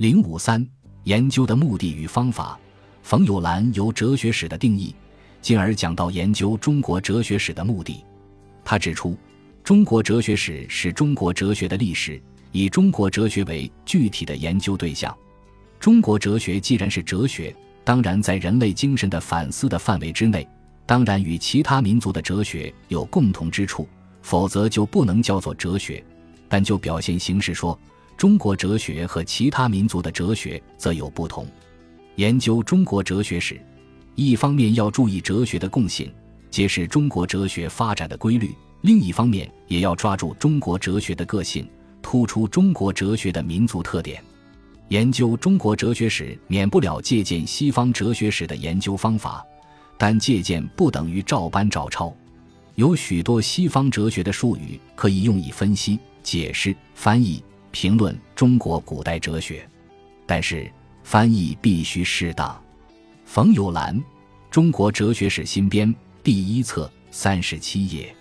零五三研究的目的与方法，冯友兰由哲学史的定义，进而讲到研究中国哲学史的目的。他指出，中国哲学史是中国哲学的历史，以中国哲学为具体的研究对象。中国哲学既然是哲学，当然在人类精神的反思的范围之内，当然与其他民族的哲学有共同之处，否则就不能叫做哲学。但就表现形式说。中国哲学和其他民族的哲学则有不同。研究中国哲学史，一方面要注意哲学的共性，揭示中国哲学发展的规律；另一方面也要抓住中国哲学的个性，突出中国哲学的民族特点。研究中国哲学史，免不了借鉴西方哲学史的研究方法，但借鉴不等于照搬照抄。有许多西方哲学的术语可以用以分析、解释、翻译。评论中国古代哲学，但是翻译必须适当。冯友兰《中国哲学史新编》第一册三十七页。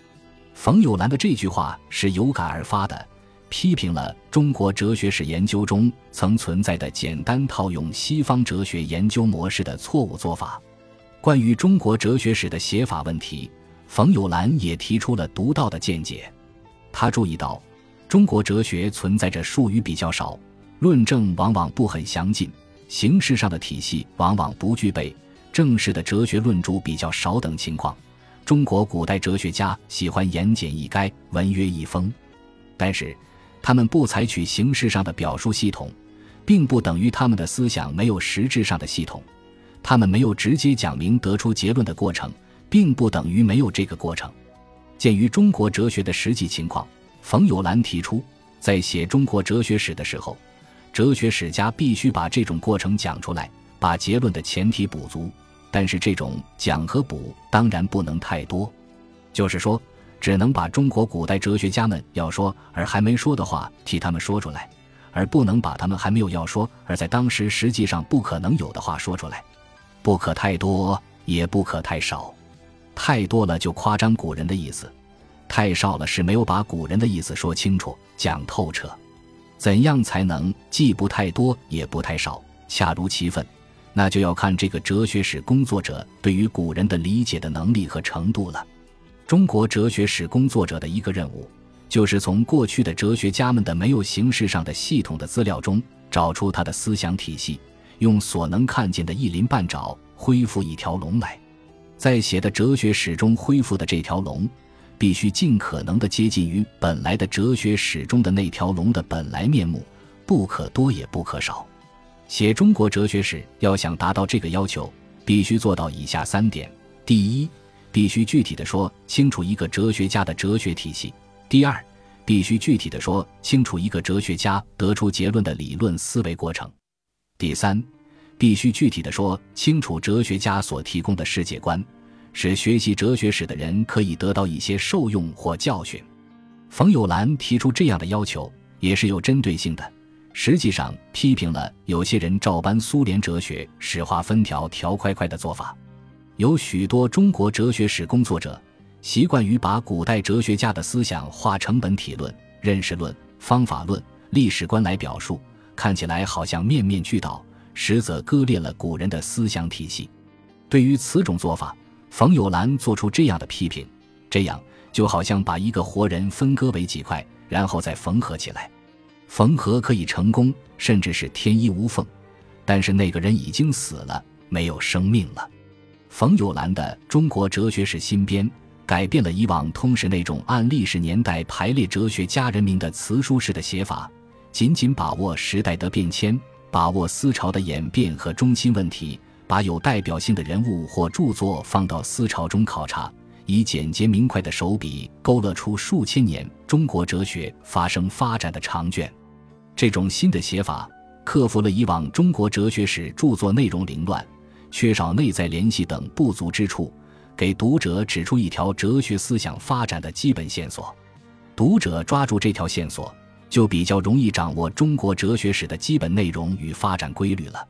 冯友兰的这句话是有感而发的，批评了中国哲学史研究中曾存在的简单套用西方哲学研究模式的错误做法。关于中国哲学史的写法问题，冯友兰也提出了独到的见解。他注意到。中国哲学存在着术语比较少，论证往往不很详尽，形式上的体系往往不具备，正式的哲学论著比较少等情况。中国古代哲学家喜欢言简意赅、文约一封，但是他们不采取形式上的表述系统，并不等于他们的思想没有实质上的系统。他们没有直接讲明得出结论的过程，并不等于没有这个过程。鉴于中国哲学的实际情况。冯友兰提出，在写中国哲学史的时候，哲学史家必须把这种过程讲出来，把结论的前提补足。但是这种讲和补当然不能太多，就是说，只能把中国古代哲学家们要说而还没说的话替他们说出来，而不能把他们还没有要说而在当时实际上不可能有的话说出来。不可太多，也不可太少，太多了就夸张古人的意思。太少了是没有把古人的意思说清楚、讲透彻。怎样才能既不太多也不太少，恰如其分？那就要看这个哲学史工作者对于古人的理解的能力和程度了。中国哲学史工作者的一个任务，就是从过去的哲学家们的没有形式上的系统的资料中，找出他的思想体系，用所能看见的一鳞半爪恢复一条龙来，在写的哲学史中恢复的这条龙。必须尽可能的接近于本来的哲学史中的那条龙的本来面目，不可多也不可少。写中国哲学史要想达到这个要求，必须做到以下三点：第一，必须具体的说清楚一个哲学家的哲学体系；第二，必须具体的说清楚一个哲学家得出结论的理论思维过程；第三，必须具体的说清楚哲学家所提供的世界观。使学习哲学史的人可以得到一些受用或教训。冯友兰提出这样的要求也是有针对性的，实际上批评了有些人照搬苏联哲学史划分条条块块的做法。有许多中国哲学史工作者习惯于把古代哲学家的思想化成本体论、认识论、方法论、历史观来表述，看起来好像面面俱到，实则割裂了古人的思想体系。对于此种做法，冯友兰做出这样的批评，这样就好像把一个活人分割为几块，然后再缝合起来。缝合可以成功，甚至是天衣无缝，但是那个人已经死了，没有生命了。冯友兰的《中国哲学史新编》改变了以往通史那种按历史年代排列哲学家人名的词书式的写法，紧紧把握时代的变迁，把握思潮的演变和中心问题。把有代表性的人物或著作放到思潮中考察，以简洁明快的手笔勾勒出数千年中国哲学发生发展的长卷。这种新的写法克服了以往中国哲学史著作内容凌乱、缺少内在联系等不足之处，给读者指出一条哲学思想发展的基本线索。读者抓住这条线索，就比较容易掌握中国哲学史的基本内容与发展规律了。